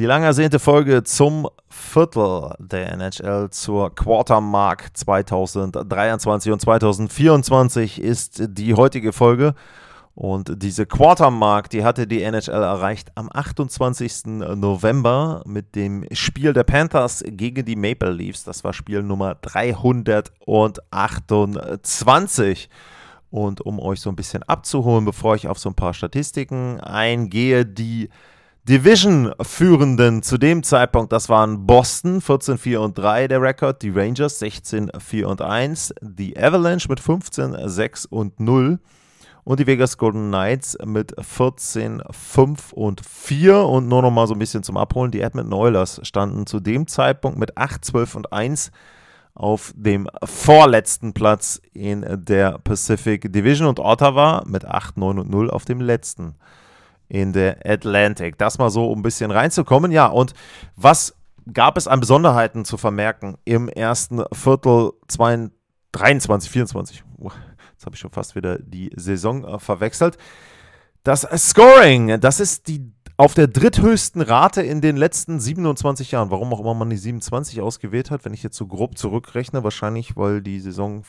Die lang ersehnte Folge zum Viertel der NHL zur Quartermark 2023 und 2024 ist die heutige Folge. Und diese Quartermark, die hatte die NHL erreicht am 28. November mit dem Spiel der Panthers gegen die Maple Leafs. Das war Spiel Nummer 328. Und um euch so ein bisschen abzuholen, bevor ich auf so ein paar Statistiken eingehe, die Division-Führenden zu dem Zeitpunkt, das waren Boston 14-4 und 3 der Rekord, die Rangers 16-4 und 1, die Avalanche mit 15-6 und 0 und die Vegas Golden Knights mit 14-5 und 4 und nur noch mal so ein bisschen zum Abholen, die Edmonton Oilers standen zu dem Zeitpunkt mit 8, 12 und 1 auf dem vorletzten Platz in der Pacific Division und Ottawa mit 8, 9 und 0 auf dem letzten in der Atlantic. Das mal so, um ein bisschen reinzukommen. Ja, und was gab es an Besonderheiten zu vermerken im ersten Viertel 22, 23, 24? Jetzt habe ich schon fast wieder die Saison äh, verwechselt. Das Scoring, das ist die auf der dritthöchsten Rate in den letzten 27 Jahren. Warum auch immer man die 27 ausgewählt hat, wenn ich jetzt so grob zurückrechne, wahrscheinlich, weil die Saison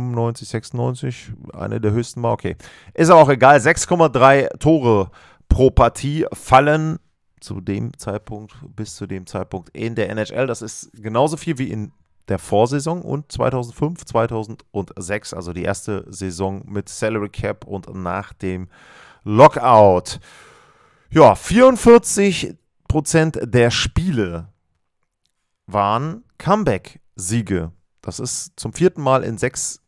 95, 96 eine der höchsten war. Okay. Ist aber auch egal. 6,3 Tore pro Partie fallen zu dem Zeitpunkt, bis zu dem Zeitpunkt in der NHL. Das ist genauso viel wie in der Vorsaison und 2005, 2006, also die erste Saison mit Salary Cap und nach dem Lockout. Ja, 44% der Spiele waren Comeback-Siege. Das ist zum vierten Mal in sechs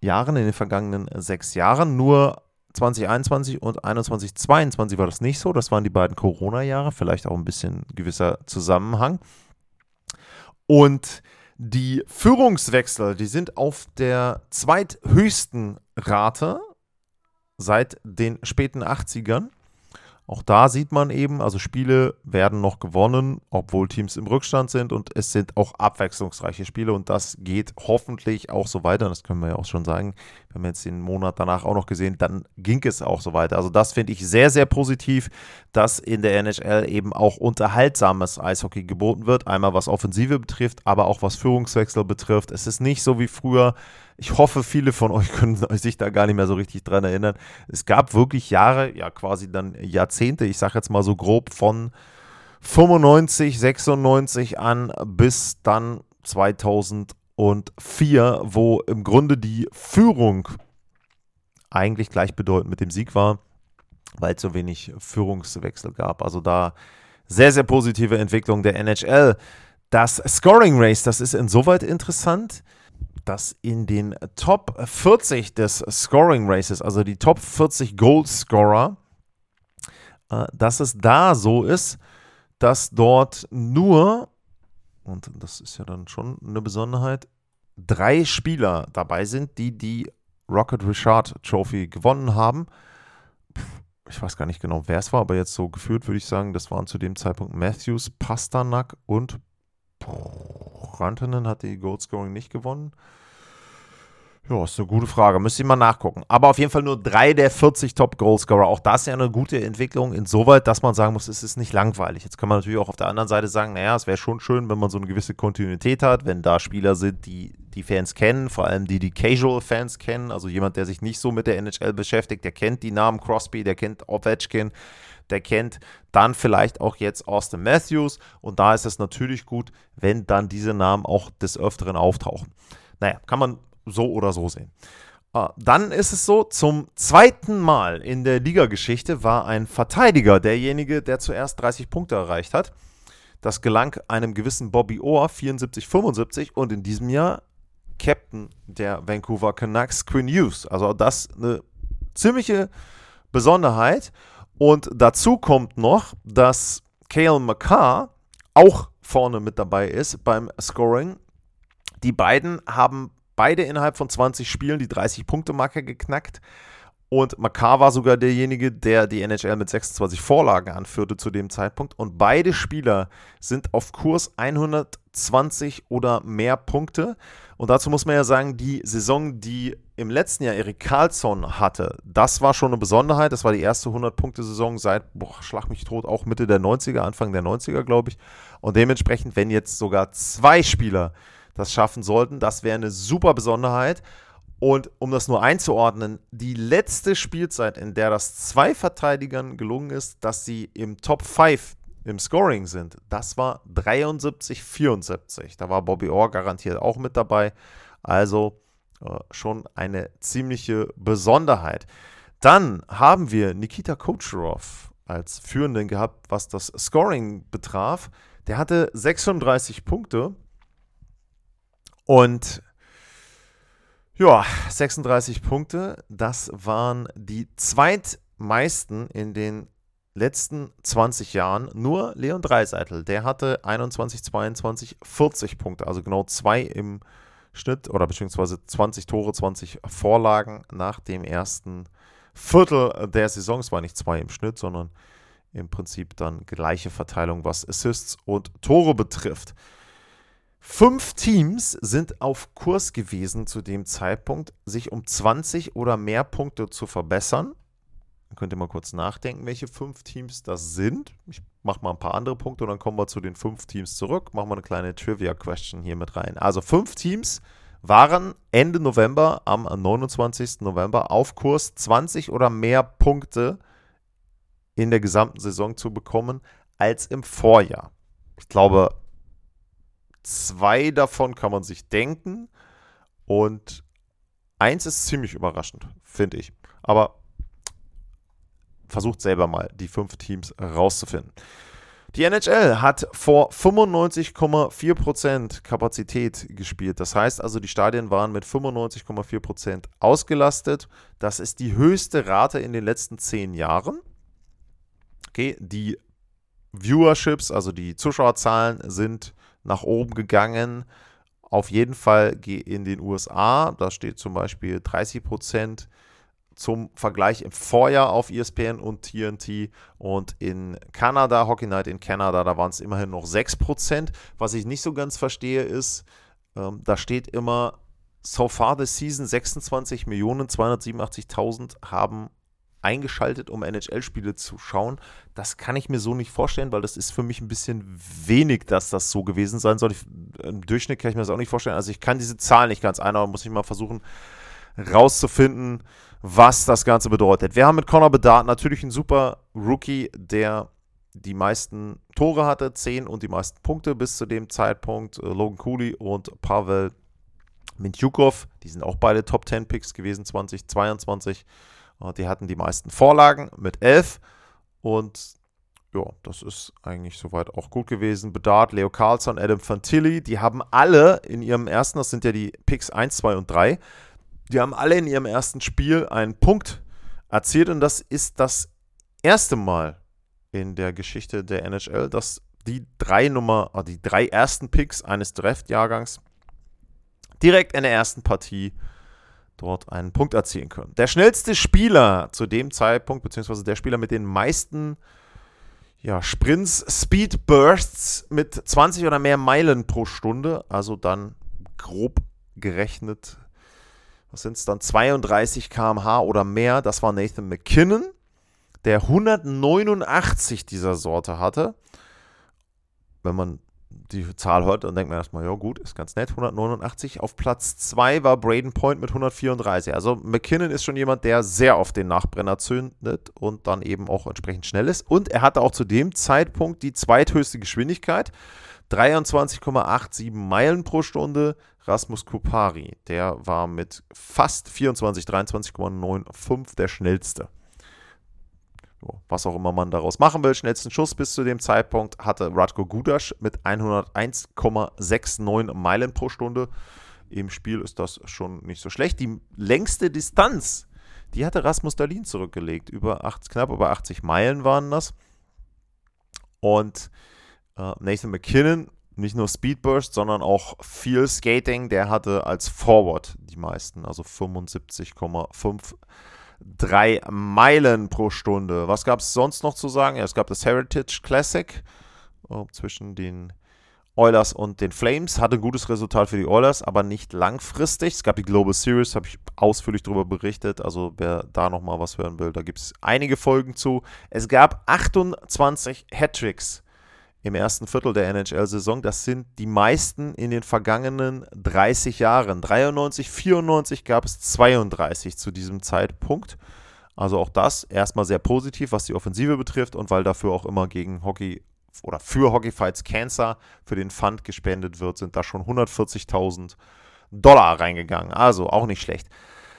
Jahren, in den vergangenen sechs Jahren. Nur 2021 und 2021, 2022 war das nicht so. Das waren die beiden Corona-Jahre, vielleicht auch ein bisschen gewisser Zusammenhang. Und die Führungswechsel, die sind auf der zweithöchsten Rate seit den späten 80ern. Auch da sieht man eben, also Spiele werden noch gewonnen, obwohl Teams im Rückstand sind und es sind auch abwechslungsreiche Spiele und das geht hoffentlich auch so weiter. Das können wir ja auch schon sagen. Wir haben jetzt den Monat danach auch noch gesehen, dann ging es auch so weiter. Also das finde ich sehr, sehr positiv, dass in der NHL eben auch unterhaltsames Eishockey geboten wird. Einmal was Offensive betrifft, aber auch was Führungswechsel betrifft. Es ist nicht so wie früher, ich hoffe, viele von euch können sich da gar nicht mehr so richtig dran erinnern. Es gab wirklich Jahre, ja quasi dann Jahrzehnte, ich sage jetzt mal so grob von 95, 96 an bis dann 2004, wo im Grunde die Führung eigentlich gleichbedeutend mit dem Sieg war, weil es so wenig Führungswechsel gab. Also da sehr, sehr positive Entwicklung der NHL. Das Scoring Race, das ist insoweit interessant dass in den Top 40 des Scoring Races, also die Top 40 Goalscorer, äh, dass es da so ist, dass dort nur, und das ist ja dann schon eine Besonderheit, drei Spieler dabei sind, die die Rocket Richard Trophy gewonnen haben. Ich weiß gar nicht genau, wer es war, aber jetzt so gefühlt würde ich sagen, das waren zu dem Zeitpunkt Matthews, Pasternak und Rantanen hat die Goalscoring nicht gewonnen. Ja, ist eine gute Frage. Müsste ich mal nachgucken. Aber auf jeden Fall nur drei der 40 Top-Goalscorer. Auch das ist ja eine gute Entwicklung, insoweit, dass man sagen muss, es ist nicht langweilig. Jetzt kann man natürlich auch auf der anderen Seite sagen, naja, es wäre schon schön, wenn man so eine gewisse Kontinuität hat, wenn da Spieler sind, die die Fans kennen, vor allem die die Casual-Fans kennen. Also jemand, der sich nicht so mit der NHL beschäftigt, der kennt die Namen Crosby, der kennt Ovechkin, der kennt dann vielleicht auch jetzt Austin Matthews. Und da ist es natürlich gut, wenn dann diese Namen auch des Öfteren auftauchen. Naja, kann man so oder so sehen. Ah, dann ist es so, zum zweiten Mal in der Ligageschichte war ein Verteidiger derjenige, der zuerst 30 Punkte erreicht hat. Das gelang einem gewissen Bobby Orr 74-75 und in diesem Jahr Captain der Vancouver Canucks Quinn Hughes. Also das eine ziemliche Besonderheit. Und dazu kommt noch, dass Cale McCarr auch vorne mit dabei ist beim Scoring. Die beiden haben beide innerhalb von 20 Spielen die 30-Punkte-Marke geknackt. Und Makar war sogar derjenige, der die NHL mit 26 Vorlagen anführte zu dem Zeitpunkt. Und beide Spieler sind auf Kurs 120 oder mehr Punkte. Und dazu muss man ja sagen, die Saison, die im letzten Jahr Erik Karlsson hatte, das war schon eine Besonderheit. Das war die erste 100-Punkte-Saison seit, boah, schlag mich tot, auch Mitte der 90er, Anfang der 90er, glaube ich. Und dementsprechend, wenn jetzt sogar zwei Spieler das schaffen sollten, das wäre eine super Besonderheit. Und um das nur einzuordnen, die letzte Spielzeit, in der das zwei Verteidigern gelungen ist, dass sie im Top 5 im Scoring sind, das war 73-74. Da war Bobby Orr garantiert auch mit dabei. Also äh, schon eine ziemliche Besonderheit. Dann haben wir Nikita Kucherov als Führenden gehabt, was das Scoring betraf. Der hatte 36 Punkte und ja, 36 Punkte, das waren die zweitmeisten in den letzten 20 Jahren. Nur Leon Dreiseitel, der hatte 21, 22, 40 Punkte, also genau zwei im Schnitt oder beziehungsweise 20 Tore, 20 Vorlagen nach dem ersten Viertel der Saison. Es war nicht zwei im Schnitt, sondern im Prinzip dann gleiche Verteilung, was Assists und Tore betrifft. Fünf Teams sind auf Kurs gewesen zu dem Zeitpunkt, sich um 20 oder mehr Punkte zu verbessern. Könnt ihr mal kurz nachdenken, welche fünf Teams das sind. Ich mache mal ein paar andere Punkte und dann kommen wir zu den fünf Teams zurück. Machen wir eine kleine Trivia-Question hier mit rein. Also fünf Teams waren Ende November, am 29. November, auf Kurs 20 oder mehr Punkte in der gesamten Saison zu bekommen als im Vorjahr. Ich glaube, Zwei davon kann man sich denken. Und eins ist ziemlich überraschend, finde ich. Aber versucht selber mal, die fünf Teams rauszufinden. Die NHL hat vor 95,4% Kapazität gespielt. Das heißt also, die Stadien waren mit 95,4% ausgelastet. Das ist die höchste Rate in den letzten zehn Jahren. Okay, die Viewerships, also die Zuschauerzahlen, sind nach oben gegangen. Auf jeden Fall in den USA, da steht zum Beispiel 30 Prozent zum Vergleich im Vorjahr auf ESPN und TNT und in Kanada, Hockey Night in Kanada, da waren es immerhin noch 6%. Was ich nicht so ganz verstehe ist, ähm, da steht immer, so far this season 26.287.000 haben eingeschaltet, um NHL-Spiele zu schauen. Das kann ich mir so nicht vorstellen, weil das ist für mich ein bisschen wenig, dass das so gewesen sein soll. Ich, Im Durchschnitt kann ich mir das auch nicht vorstellen. Also ich kann diese Zahl nicht ganz einordnen, muss ich mal versuchen rauszufinden, was das Ganze bedeutet. Wir haben mit Connor Bedard natürlich einen super Rookie, der die meisten Tore hatte, 10 und die meisten Punkte bis zu dem Zeitpunkt. Äh, Logan Cooley und Pavel Mintjukov, die sind auch beide Top 10 Picks gewesen 2022. Die hatten die meisten Vorlagen mit 11 und ja, das ist eigentlich soweit auch gut gewesen. Bedard, Leo Carlson, Adam Fantilli, die haben alle in ihrem ersten, das sind ja die Picks 1, 2 und 3, die haben alle in ihrem ersten Spiel einen Punkt erzielt und das ist das erste Mal in der Geschichte der NHL, dass die drei Nummer, ah, die drei ersten Picks eines Draft-Jahrgangs direkt in der ersten Partie dort einen Punkt erzielen können. Der schnellste Spieler zu dem Zeitpunkt, beziehungsweise der Spieler mit den meisten ja, Sprints, Speed Bursts mit 20 oder mehr Meilen pro Stunde, also dann grob gerechnet, was sind es dann, 32 km/h oder mehr, das war Nathan McKinnon, der 189 dieser Sorte hatte. Wenn man die Zahl hört, dann denkt man erstmal, ja gut, ist ganz nett, 189. Auf Platz 2 war Braden Point mit 134. Also McKinnon ist schon jemand, der sehr auf den Nachbrenner zündet und dann eben auch entsprechend schnell ist. Und er hatte auch zu dem Zeitpunkt die zweithöchste Geschwindigkeit, 23,87 Meilen pro Stunde. Rasmus Kupari, der war mit fast 24, 23,95 der schnellste was auch immer man daraus machen will. Schnellsten Schuss bis zu dem Zeitpunkt hatte Radko Gudas mit 101,69 Meilen pro Stunde. Im Spiel ist das schon nicht so schlecht. Die längste Distanz, die hatte Rasmus Dalin zurückgelegt. Über 80, knapp über 80 Meilen waren das. Und äh, Nathan McKinnon nicht nur Speedburst, sondern auch viel Skating. Der hatte als Forward die meisten, also 75,53 Meilen pro Stunde. Was gab es sonst noch zu sagen? Ja, es gab das Heritage Classic äh, zwischen den Oilers und den Flames. Hatte ein gutes Resultat für die Oilers, aber nicht langfristig. Es gab die Global Series, habe ich ausführlich darüber berichtet. Also wer da nochmal was hören will, da gibt es einige Folgen zu. Es gab 28 Hattricks im ersten Viertel der NHL-Saison. Das sind die meisten in den vergangenen 30 Jahren. 93, 94 gab es 32 zu diesem Zeitpunkt. Also auch das erstmal sehr positiv, was die Offensive betrifft und weil dafür auch immer gegen Hockey oder für Hockey Fights Cancer für den Fund gespendet wird, sind da schon 140.000 Dollar reingegangen. Also auch nicht schlecht.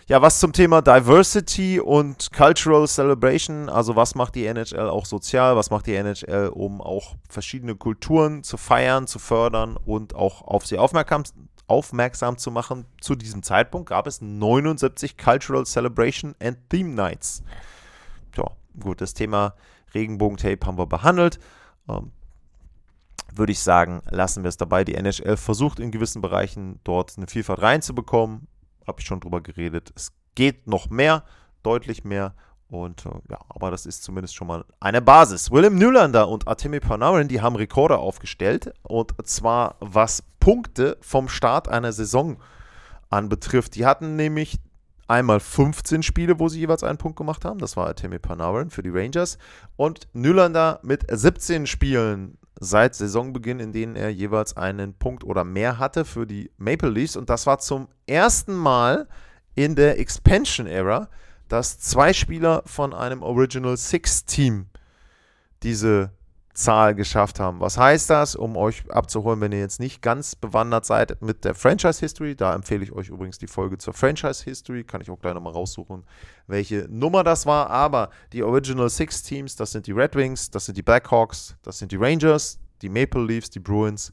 Ja, was zum Thema Diversity und Cultural Celebration, also was macht die NHL auch sozial, was macht die NHL, um auch verschiedene Kulturen zu feiern, zu fördern und auch auf sie aufmerksam, aufmerksam zu machen. Zu diesem Zeitpunkt gab es 79 Cultural Celebration and Theme Nights. Ja, gut, das Thema Regenbogentape haben wir behandelt. Ähm, würde ich sagen, lassen wir es dabei. Die NHL versucht in gewissen Bereichen dort eine Vielfalt reinzubekommen. Habe ich schon drüber geredet. Es geht noch mehr, deutlich mehr. Und äh, ja, aber das ist zumindest schon mal eine Basis. Willem Nylander und Artemi Panarin, die haben Rekorde aufgestellt. Und zwar was Punkte vom Start einer Saison anbetrifft. Die hatten nämlich einmal 15 Spiele, wo sie jeweils einen Punkt gemacht haben. Das war Artemi Panarin für die Rangers. Und Nylander mit 17 Spielen seit Saisonbeginn, in denen er jeweils einen Punkt oder mehr hatte für die Maple Leafs. Und das war zum ersten Mal in der Expansion Era, dass zwei Spieler von einem Original Six Team diese Zahl geschafft haben. Was heißt das, um euch abzuholen, wenn ihr jetzt nicht ganz bewandert seid mit der Franchise History? Da empfehle ich euch übrigens die Folge zur Franchise History. Kann ich auch gleich nochmal raussuchen, welche Nummer das war. Aber die Original Six Teams, das sind die Red Wings, das sind die Blackhawks, das sind die Rangers, die Maple Leafs, die Bruins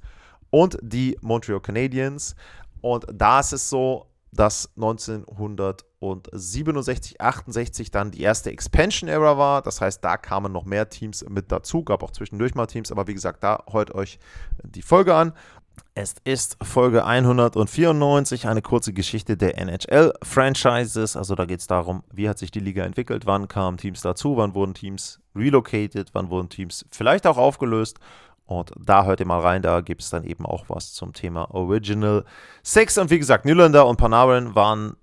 und die Montreal Canadiens. Und da ist es so, dass 1967, 68 dann die erste Expansion Era war. Das heißt, da kamen noch mehr Teams mit dazu, gab auch zwischendurch mal Teams, aber wie gesagt, da hört euch die Folge an. Es ist Folge 194, eine kurze Geschichte der NHL-Franchises. Also da geht es darum, wie hat sich die Liga entwickelt, wann kamen Teams dazu, wann wurden Teams relocated, wann wurden Teams vielleicht auch aufgelöst und da hört ihr mal rein, da gibt es dann eben auch was zum Thema Original Six. Und wie gesagt, Nylander und Panarin waren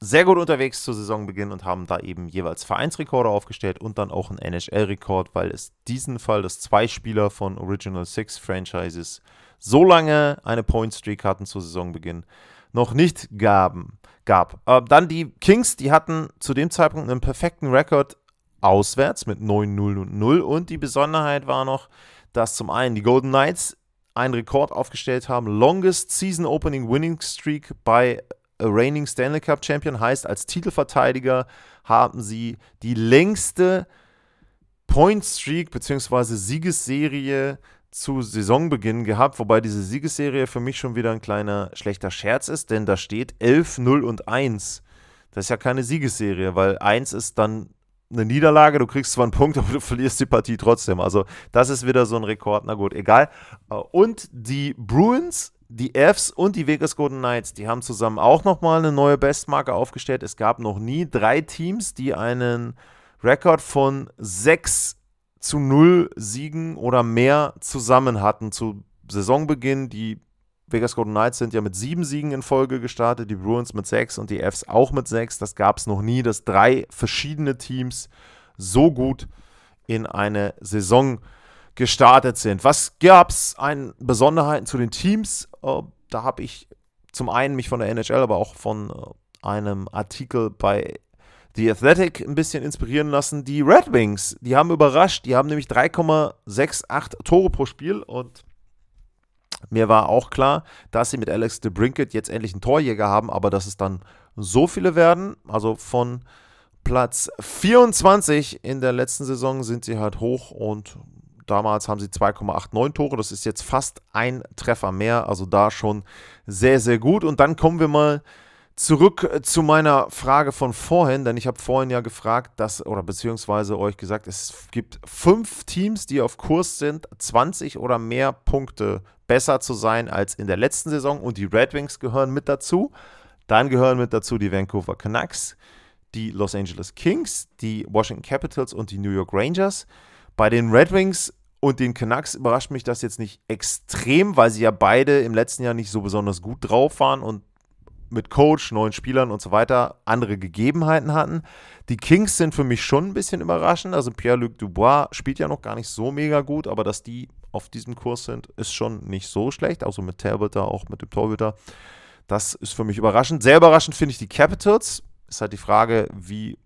sehr gut unterwegs zu Saisonbeginn und haben da eben jeweils Vereinsrekorde aufgestellt und dann auch einen NHL-Rekord, weil es diesen Fall, dass zwei Spieler von Original Six Franchises so lange eine Point Streak hatten zu Saisonbeginn, noch nicht gaben, gab. Äh, dann die Kings, die hatten zu dem Zeitpunkt einen perfekten Rekord auswärts mit 9-0 und 0 und die Besonderheit war noch, dass zum einen die Golden Knights einen Rekord aufgestellt haben. Longest Season Opening Winning Streak bei a Reigning Stanley Cup Champion heißt, als Titelverteidiger haben sie die längste Point Streak bzw. Siegesserie zu Saisonbeginn gehabt, wobei diese Siegesserie für mich schon wieder ein kleiner schlechter Scherz ist, denn da steht 11, 0 und 1. Das ist ja keine Siegesserie, weil 1 ist dann eine Niederlage, du kriegst zwar einen Punkt, aber du verlierst die Partie trotzdem. Also das ist wieder so ein Rekord, na gut, egal. Äh, und die Bruins, die Fs und die Vegas Golden Knights, die haben zusammen auch nochmal eine neue Bestmarke aufgestellt. Es gab noch nie drei Teams, die einen Rekord von 6 zu 0 Siegen oder mehr zusammen hatten zu Saisonbeginn. Die Vegas Golden Knights sind ja mit sieben Siegen in Folge gestartet, die Bruins mit sechs und die Fs auch mit sechs. Das gab es noch nie, dass drei verschiedene Teams so gut in eine Saison gestartet sind. Was gab es an Besonderheiten zu den Teams? Äh, da habe ich zum einen mich von der NHL, aber auch von äh, einem Artikel bei The Athletic ein bisschen inspirieren lassen. Die Red Wings, die haben überrascht. Die haben nämlich 3,68 Tore pro Spiel und mir war auch klar, dass sie mit Alex de Brinket jetzt endlich einen Torjäger haben, aber dass es dann so viele werden, also von Platz 24 in der letzten Saison sind sie halt hoch und damals haben sie 2,89 Tore, das ist jetzt fast ein Treffer mehr, also da schon sehr, sehr gut. Und dann kommen wir mal Zurück äh, zu meiner Frage von vorhin, denn ich habe vorhin ja gefragt, dass, oder beziehungsweise euch gesagt, es gibt fünf Teams, die auf Kurs sind, 20 oder mehr Punkte besser zu sein als in der letzten Saison und die Red Wings gehören mit dazu. Dann gehören mit dazu die Vancouver Canucks, die Los Angeles Kings, die Washington Capitals und die New York Rangers. Bei den Red Wings und den Canucks überrascht mich das jetzt nicht extrem, weil sie ja beide im letzten Jahr nicht so besonders gut drauf waren und mit Coach, neuen Spielern und so weiter andere Gegebenheiten hatten. Die Kings sind für mich schon ein bisschen überraschend. Also Pierre-Luc Dubois spielt ja noch gar nicht so mega gut, aber dass die auf diesem Kurs sind, ist schon nicht so schlecht. Also mit Talbot da, auch mit dem Torhüter. Das ist für mich überraschend. Sehr überraschend finde ich die Capitals. Ist halt die Frage, wie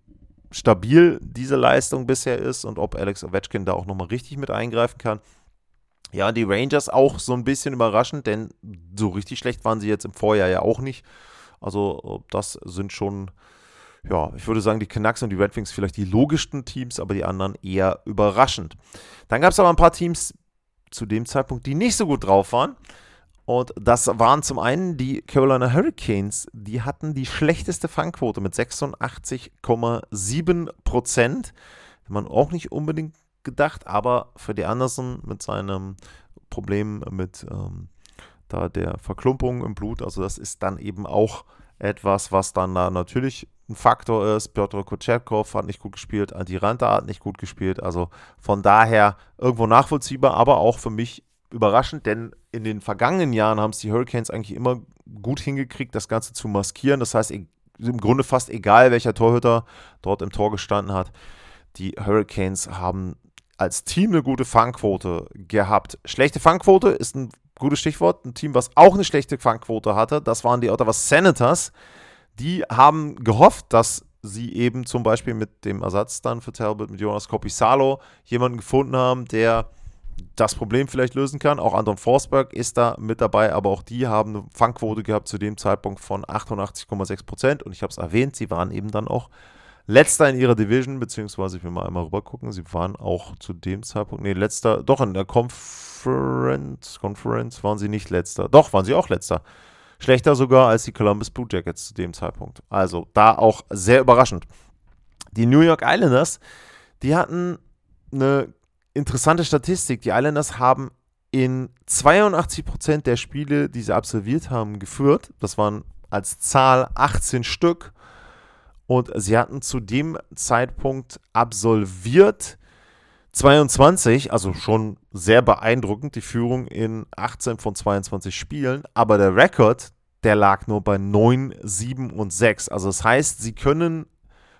stabil diese Leistung bisher ist und ob Alex Ovechkin da auch nochmal richtig mit eingreifen kann. Ja, die Rangers auch so ein bisschen überraschend, denn so richtig schlecht waren sie jetzt im Vorjahr ja auch nicht. Also das sind schon, ja, ich würde sagen, die Canucks und die Red Wings vielleicht die logischsten Teams, aber die anderen eher überraschend. Dann gab es aber ein paar Teams zu dem Zeitpunkt, die nicht so gut drauf waren. Und das waren zum einen die Carolina Hurricanes. Die hatten die schlechteste Fangquote mit 86,7 Prozent. Man auch nicht unbedingt gedacht, aber für die Anderson mit seinem Problem mit ähm, da der Verklumpung im Blut. Also das ist dann eben auch etwas, was dann da natürlich ein Faktor ist. Piotr Kotschetkow hat nicht gut gespielt, Antti Ranta hat nicht gut gespielt. Also von daher irgendwo nachvollziehbar, aber auch für mich überraschend, denn in den vergangenen Jahren haben es die Hurricanes eigentlich immer gut hingekriegt, das Ganze zu maskieren. Das heißt, e-, im Grunde fast egal, welcher Torhüter dort im Tor gestanden hat. Die Hurricanes haben als Team eine gute Fangquote gehabt. Schlechte Fangquote ist ein gutes Stichwort. Ein Team, was auch eine schlechte Fangquote hatte, das waren die Ottawa Senators. Die haben gehofft, dass sie eben zum Beispiel mit dem Ersatz dann für Talbot, mit Jonas Kopisalo, jemanden gefunden haben, der das Problem vielleicht lösen kann. Auch Anton Forsberg ist da mit dabei, aber auch die haben eine Fangquote gehabt zu dem Zeitpunkt von 88,6 Prozent. Und ich habe es erwähnt, sie waren eben dann auch letzter in ihrer Division, beziehungsweise ich will mal einmal rüber gucken, sie waren auch zu dem Zeitpunkt, nee, letzter, doch in der Conference, Conference waren sie nicht letzter. Doch, waren sie auch letzter. Schlechter sogar als die Columbus Blue Jackets zu dem Zeitpunkt. Also da auch sehr überraschend. Die New York Islanders, die hatten eine interessante Statistik. Die Islanders haben in 82% der Spiele, die sie absolviert haben, geführt. Das waren als Zahl 18 Stück. Und sie hatten zu dem Zeitpunkt absolviert 22, also schon sehr beeindruckend, die Führung in 18 von 22 Spielen. Aber der Rekord, der lag nur bei 9, 7 und 6. Also das heißt, sie können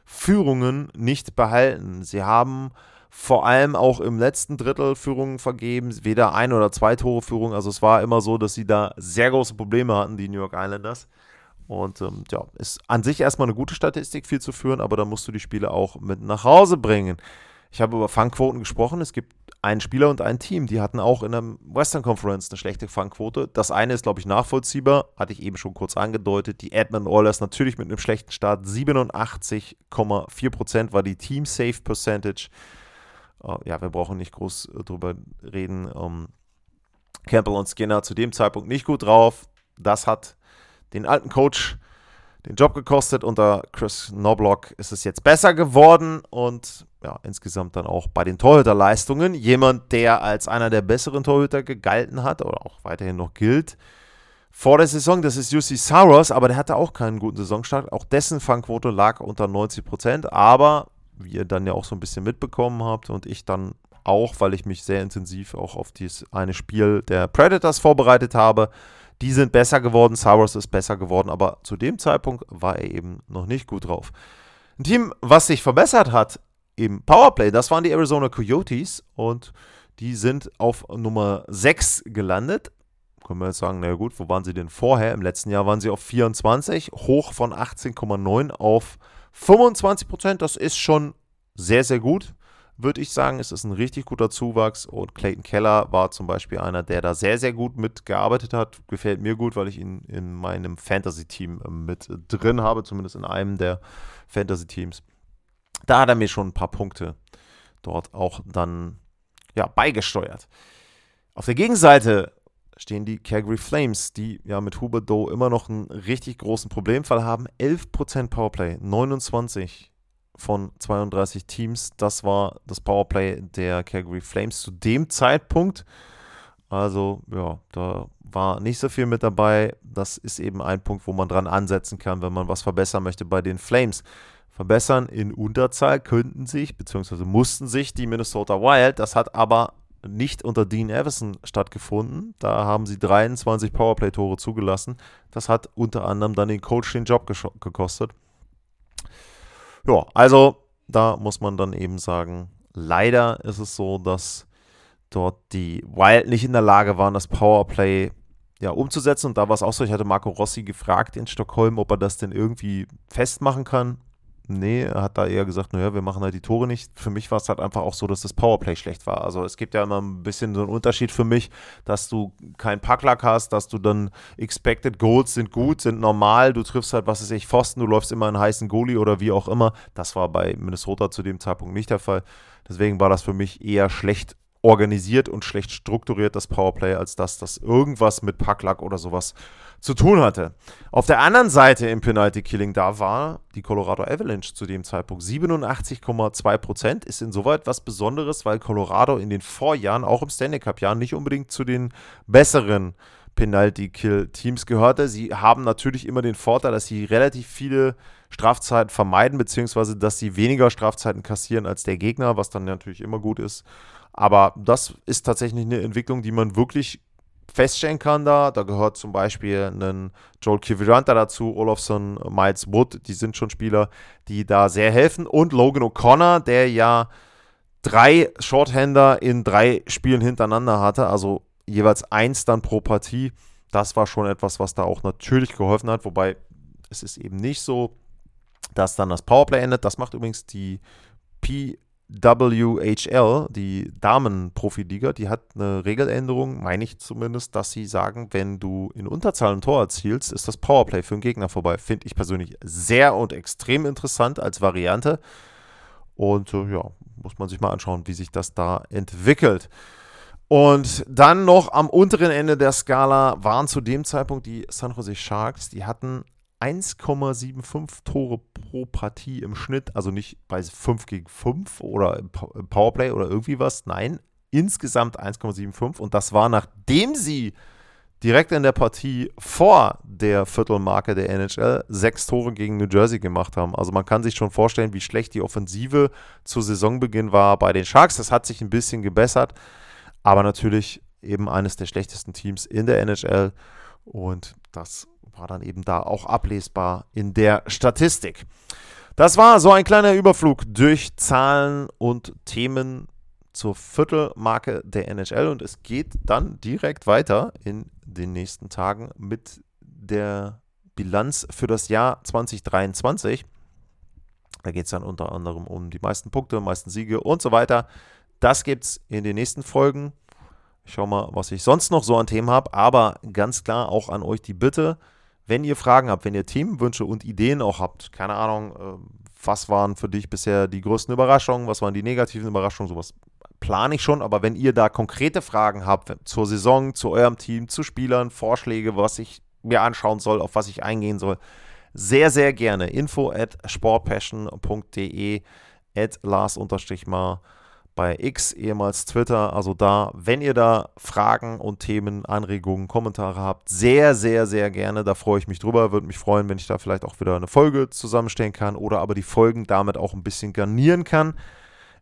Führungen nicht behalten. Sie haben vor allem auch im letzten Drittel Führungen vergeben, weder ein oder zwei Tore Führung. Also es war immer so, dass sie da sehr große Probleme hatten, die New York Islanders. Und ähm, ja, ist an sich erstmal eine gute Statistik, viel zu führen, aber da musst du die Spiele auch mit nach Hause bringen. Ich habe über Fangquoten gesprochen. Es gibt einen Spieler und ein Team, die hatten auch in der Western Conference eine schlechte Fangquote. Das eine ist, glaube ich, nachvollziehbar, hatte ich eben schon kurz angedeutet. Die Edmund Oilers natürlich mit einem schlechten Start. 87,4% war die Team Safe Percentage. Uh, ja, wir brauchen nicht groß äh, drüber reden. Ähm, Campbell und Skinner zu dem Zeitpunkt nicht gut drauf. Das hat den alten Coach den Job gekostet. Unter Chris Knoblock ist es jetzt besser geworden und ja, insgesamt dann auch bei den Torhüterleistungen. Jemand, der als einer der besseren Torhüter gegalten hat oder auch weiterhin noch gilt. Vor der Saison, das ist UC Saros, aber der hatte auch keinen guten Saisonstart. Auch dessen Fangquote lag unter 90 Prozent. Aber, wie ihr dann ja auch so ein bisschen mitbekommen habt und ich dann auch, weil ich mich sehr intensiv auch auf dieses eine Spiel der Predators vorbereitet habe, die sind besser geworden, Saros ist besser geworden, aber zu dem Zeitpunkt war er eben noch nicht gut drauf. Ein Team, was sich verbessert hat im Powerplay, das waren die Arizona Coyotes und die sind auf Nummer 6 gelandet. Können wir jetzt sagen, naja gut, wo waren sie denn vorher? Im letzten Jahr waren sie auf 24, hoch von 18,9 auf 25 Prozent. Das ist schon sehr, sehr gut würde ich sagen, es ist ein richtig guter Zuwachs und Clayton Keller war zum Beispiel einer, der da sehr, sehr gut mitgearbeitet hat. Gefällt mir gut, weil ich ihn in meinem Fantasy-Team äh, mit drin habe, zumindest in einem der Fantasy-Teams. Da hat er mir schon ein paar Punkte dort auch dann ja, beigesteuert. Auf der Gegenseite stehen die Calgary Flames, die ja mit Huberdeau immer noch einen richtig großen Problemfall haben. 11% Powerplay, 29 von 32 Teams. Das war das Powerplay der Calgary Flames zu dem Zeitpunkt. Also ja, da war nicht so viel mit dabei. Das ist eben ein Punkt, wo man dran ansetzen kann, wenn man was verbessern möchte bei den Flames. Verbessern in Unterzahl könnten sich, beziehungsweise mussten sich die Minnesota Wild. Das hat aber nicht unter Dean Everson stattgefunden. Da haben sie 23 Powerplay-Tore zugelassen. Das hat unter anderem dann den Coach den Job gekostet. Ja, also da muss man dann eben sagen, leider ist es so, dass dort die Wild nicht in der Lage waren, das Powerplay ja, umzusetzen. Und da war es auch so, ich hatte Marco Rossi gefragt in Stockholm, ob er das denn irgendwie festmachen kann. Nee, er hat da eher gesagt, naja, wir machen halt die Tore nicht. Für mich war es halt einfach auch so, dass das Powerplay schlecht war. Also es gibt ja immer ein bisschen so einen Unterschied für mich, dass du keinen Packlack hast, dass du dann Expected Goals sind gut, sind normal, du triffst halt, was weiß ich, Pfosten, du läufst immer einen heißen Goalie oder wie auch immer. Das war bei Minnesota zu dem Zeitpunkt nicht der Fall. Deswegen war das für mich eher schlecht organisiert und schlecht strukturiert, das Powerplay, als dass das irgendwas mit Packlack oder sowas zu tun hatte. Auf der anderen Seite im Penalty Killing, da war die Colorado Avalanche zu dem Zeitpunkt 87,2 Prozent. Ist insoweit was Besonderes, weil Colorado in den Vorjahren, auch im Stanley Cup Jahren, nicht unbedingt zu den besseren Penalty-Kill-Teams gehörte. Sie haben natürlich immer den Vorteil, dass sie relativ viele Strafzeiten vermeiden, beziehungsweise dass sie weniger Strafzeiten kassieren als der Gegner, was dann natürlich immer gut ist. Aber das ist tatsächlich eine Entwicklung, die man wirklich feststellen kann da. Da gehört zum Beispiel ein Joel Kiviranta dazu, Olofsson, Miles Wood, die sind schon Spieler, die da sehr helfen. Und Logan O'Connor, der ja drei Shorthander in drei Spielen hintereinander hatte, also jeweils eins dann pro Partie. Das war schon etwas, was da auch natürlich geholfen hat, wobei es ist eben nicht so, dass dann das Powerplay endet. Das macht übrigens die P WHL, die Damen-Profiliga, die hat eine Regeländerung, meine ich zumindest, dass sie sagen, wenn du in Unterzahl ein Tor erzielst, ist das Powerplay für den Gegner vorbei. Finde ich persönlich sehr und extrem interessant als Variante. Und äh, ja, muss man sich mal anschauen, wie sich das da entwickelt. Und dann noch am unteren Ende der Skala waren zu dem Zeitpunkt die San Jose Sharks. Die hatten 1,75 Tore pro Partie im Schnitt, also nicht bei 5 gegen 5 oder im Powerplay oder irgendwie was, nein, insgesamt 1,75 und das war nachdem sie direkt in der Partie vor der Viertelmarke der NHL sechs Tore gegen New Jersey gemacht haben. Also man kann sich schon vorstellen, wie schlecht die Offensive zu Saisonbeginn war bei den Sharks. Das hat sich ein bisschen gebessert, aber natürlich eben eines der schlechtesten Teams in der NHL und das war dann eben da auch ablesbar in der Statistik. Das war so ein kleiner Überflug durch Zahlen und Themen zur Viertelmarke der NHL und es geht dann direkt weiter in den nächsten Tagen mit der Bilanz für das Jahr 2023. Da geht es dann unter anderem um die meisten Punkte, meisten Siege und so weiter. Das gibt es in den nächsten Folgen. Ich schaue mal, was ich sonst noch so an Themen habe, aber ganz klar auch an euch die Bitte, wenn ihr Fragen habt, wenn ihr Themenwünsche und Ideen auch habt, keine Ahnung, ähm, was waren für dich bisher die größten Überraschungen, was waren die negativen Überraschungen, sowas plane ich schon, aber wenn ihr da konkrete Fragen habt zur Saison, zu eurem Team, zu Spielern, Vorschläge, was ich mir anschauen soll, auf was ich eingehen soll, sehr, sehr gerne. Info at sportpassion.de at Lars-Mar bei X, ehemals Twitter. Also da, wenn ihr da Fragen und Themen, Anregungen, Kommentare habt, sehr, sehr, sehr gerne. Da freue ich mich drüber. Würde mich freuen, wenn ich da vielleicht auch wieder eine Folge zusammenstellen kann oder aber die Folgen damit auch ein bisschen garnieren kann.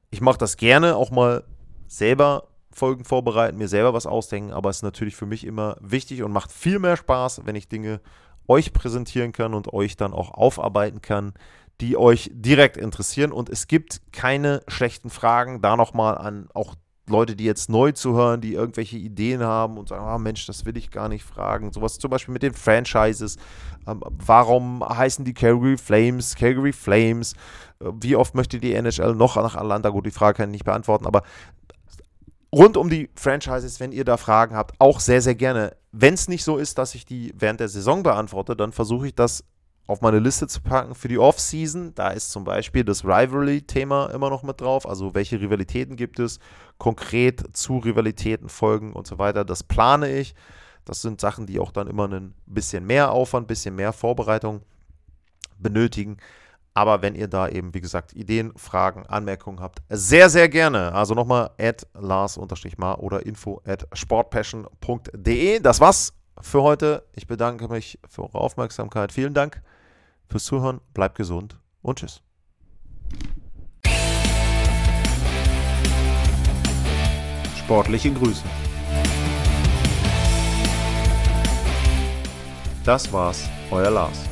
Ich mache das gerne auch mal selber Folgen vorbereiten, mir selber was ausdenken, aber es ist natürlich für mich immer wichtig und macht viel mehr Spaß, wenn ich Dinge euch präsentieren kann und euch dann auch aufarbeiten kann die euch direkt interessieren. Und es gibt keine schlechten Fragen. Da nochmal an auch Leute, die jetzt neu zuhören, die irgendwelche Ideen haben und sagen, ah Mensch, das will ich gar nicht fragen. Sowas zum Beispiel mit den Franchises. Ähm, warum heißen die Calgary Flames Calgary Flames? Äh, wie oft möchte die NHL noch nach Atlanta? Gut, die Frage kann ich nicht beantworten, aber rund um die Franchises, wenn ihr da Fragen habt, auch sehr, sehr gerne. Wenn es nicht so ist, dass ich die während der Saison beantworte, dann versuche ich das auf meine Liste zu packen für die Offseason. Da ist zum Beispiel das Rivalry-Thema immer noch mit drauf. Also welche Rivalitäten gibt es, konkret zu Rivalitäten folgen und so weiter. Das plane ich. Das sind Sachen, die auch dann immer ein bisschen mehr Aufwand, ein bisschen mehr Vorbereitung benötigen. Aber wenn ihr da eben, wie gesagt, Ideen, Fragen, Anmerkungen habt, sehr, sehr gerne. Also nochmal at lars-mar oder info at sportpassion.de. Das war's für heute. Ich bedanke mich für eure Aufmerksamkeit. Vielen Dank fürs Zuhören. Bleibt gesund und tschüss. Sportliche Grüße. Das war's, euer Lars.